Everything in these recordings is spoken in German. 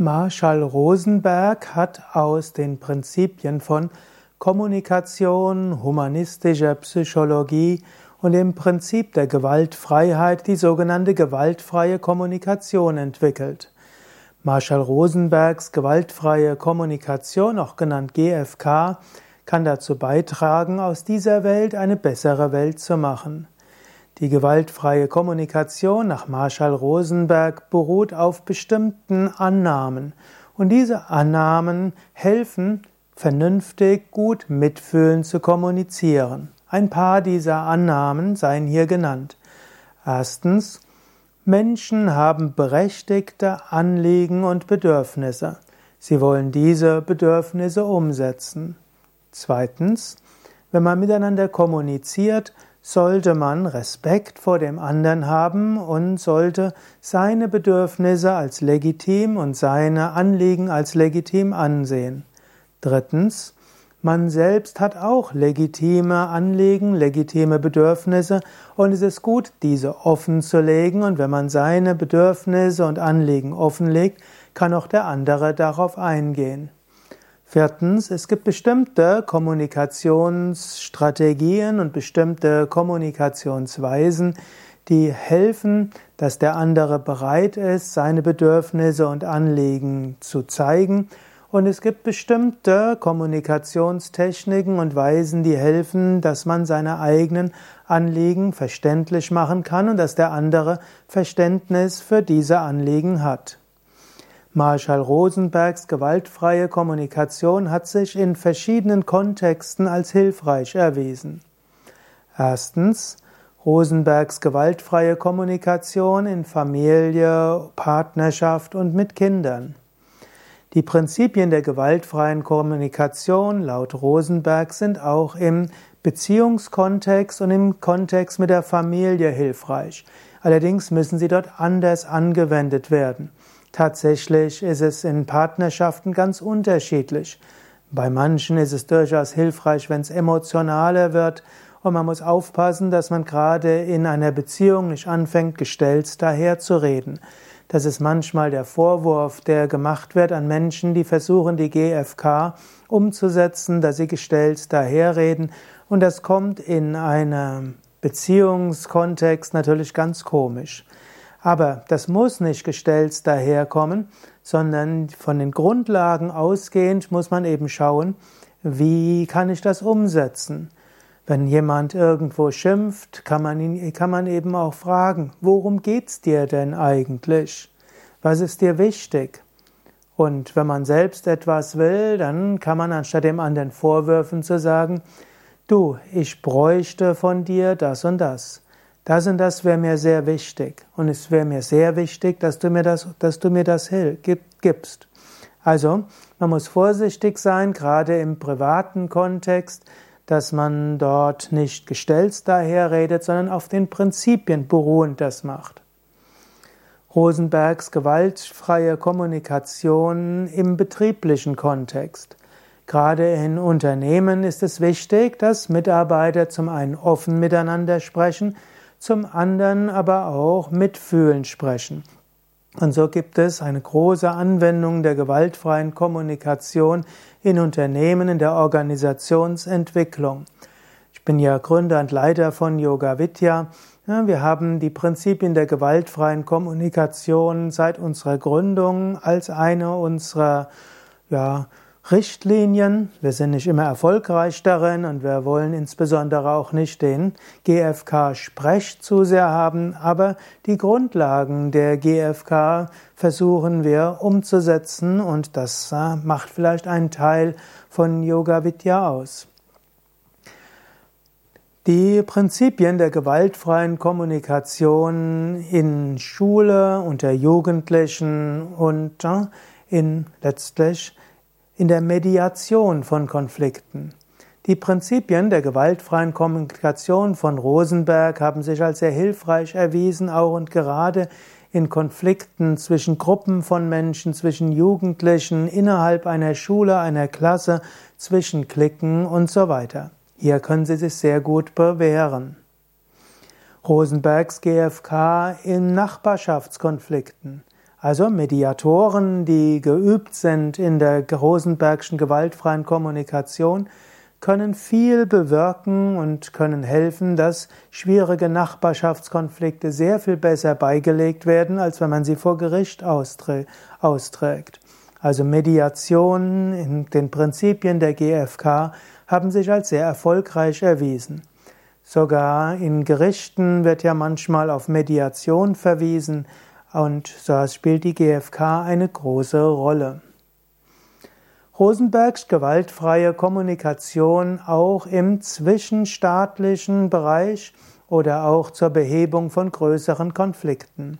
Marshall Rosenberg hat aus den Prinzipien von Kommunikation, humanistischer Psychologie und dem Prinzip der Gewaltfreiheit die sogenannte gewaltfreie Kommunikation entwickelt. Marshall Rosenbergs gewaltfreie Kommunikation, auch genannt GFK, kann dazu beitragen, aus dieser Welt eine bessere Welt zu machen. Die gewaltfreie Kommunikation nach Marshall Rosenberg beruht auf bestimmten Annahmen. Und diese Annahmen helfen, vernünftig, gut mitfühlen zu kommunizieren. Ein paar dieser Annahmen seien hier genannt. Erstens, Menschen haben berechtigte Anliegen und Bedürfnisse. Sie wollen diese Bedürfnisse umsetzen. Zweitens, wenn man miteinander kommuniziert, sollte man Respekt vor dem anderen haben und sollte seine Bedürfnisse als legitim und seine Anliegen als legitim ansehen. Drittens, man selbst hat auch legitime Anliegen, legitime Bedürfnisse und es ist gut, diese offen zu legen und wenn man seine Bedürfnisse und Anliegen offenlegt, kann auch der andere darauf eingehen. Viertens, es gibt bestimmte Kommunikationsstrategien und bestimmte Kommunikationsweisen, die helfen, dass der andere bereit ist, seine Bedürfnisse und Anliegen zu zeigen. Und es gibt bestimmte Kommunikationstechniken und Weisen, die helfen, dass man seine eigenen Anliegen verständlich machen kann und dass der andere Verständnis für diese Anliegen hat. Marshall Rosenbergs gewaltfreie Kommunikation hat sich in verschiedenen Kontexten als hilfreich erwiesen. Erstens Rosenbergs gewaltfreie Kommunikation in Familie, Partnerschaft und mit Kindern. Die Prinzipien der gewaltfreien Kommunikation laut Rosenberg sind auch im Beziehungskontext und im Kontext mit der Familie hilfreich. Allerdings müssen sie dort anders angewendet werden. Tatsächlich ist es in Partnerschaften ganz unterschiedlich. Bei manchen ist es durchaus hilfreich, wenn es emotionaler wird und man muss aufpassen, dass man gerade in einer Beziehung nicht anfängt, gestellt daherzureden. Das ist manchmal der Vorwurf, der gemacht wird an Menschen, die versuchen, die GFK umzusetzen, dass sie gestellt daherreden. Und das kommt in einem Beziehungskontext natürlich ganz komisch. Aber das muss nicht gestellt daherkommen, sondern von den Grundlagen ausgehend muss man eben schauen, wie kann ich das umsetzen. Wenn jemand irgendwo schimpft, kann man, ihn, kann man eben auch fragen, worum geht's dir denn eigentlich? Was ist dir wichtig? Und wenn man selbst etwas will, dann kann man anstatt dem anderen Vorwürfen zu sagen, du, ich bräuchte von dir das und das. Das und das wäre mir sehr wichtig. Und es wäre mir sehr wichtig, dass du mir das, dass du mir das gibst. Also, man muss vorsichtig sein, gerade im privaten Kontext, dass man dort nicht gestellt daherredet, sondern auf den Prinzipien beruhend das macht. Rosenbergs gewaltfreie Kommunikation im betrieblichen Kontext. Gerade in Unternehmen ist es wichtig, dass Mitarbeiter zum einen offen miteinander sprechen, zum anderen aber auch mitfühlen sprechen. Und so gibt es eine große Anwendung der gewaltfreien Kommunikation in Unternehmen, in der Organisationsentwicklung. Ich bin ja Gründer und Leiter von Yoga Vidya. wir haben die Prinzipien der gewaltfreien Kommunikation seit unserer Gründung als eine unserer ja, Richtlinien. Wir sind nicht immer erfolgreich darin und wir wollen insbesondere auch nicht den GFK-Sprech zu sehr haben, aber die Grundlagen der GFK versuchen wir umzusetzen und das äh, macht vielleicht einen Teil von Yoga Vidya aus. Die Prinzipien der gewaltfreien Kommunikation in Schule, unter Jugendlichen und äh, in letztlich in der Mediation von Konflikten. Die Prinzipien der gewaltfreien Kommunikation von Rosenberg haben sich als sehr hilfreich erwiesen, auch und gerade in Konflikten zwischen Gruppen von Menschen, zwischen Jugendlichen, innerhalb einer Schule, einer Klasse, zwischen Klicken und so weiter. Hier können sie sich sehr gut bewähren. Rosenbergs GFK in Nachbarschaftskonflikten. Also Mediatoren, die geübt sind in der Rosenbergschen gewaltfreien Kommunikation, können viel bewirken und können helfen, dass schwierige Nachbarschaftskonflikte sehr viel besser beigelegt werden, als wenn man sie vor Gericht austrägt. Also Mediation in den Prinzipien der GfK haben sich als sehr erfolgreich erwiesen. Sogar in Gerichten wird ja manchmal auf Mediation verwiesen und so spielt die GfK eine große Rolle. Rosenbergs gewaltfreie Kommunikation auch im zwischenstaatlichen Bereich oder auch zur Behebung von größeren Konflikten.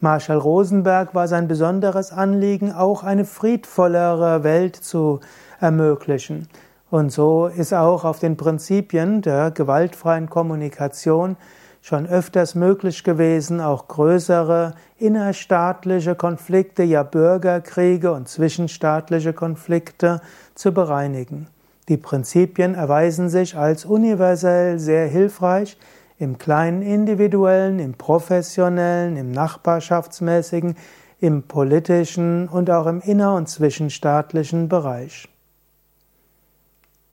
Marshall Rosenberg war sein besonderes Anliegen, auch eine friedvollere Welt zu ermöglichen. Und so ist auch auf den Prinzipien der gewaltfreien Kommunikation schon öfters möglich gewesen, auch größere innerstaatliche Konflikte, ja Bürgerkriege und zwischenstaatliche Konflikte zu bereinigen. Die Prinzipien erweisen sich als universell sehr hilfreich im kleinen individuellen, im professionellen, im nachbarschaftsmäßigen, im politischen und auch im inner- und zwischenstaatlichen Bereich.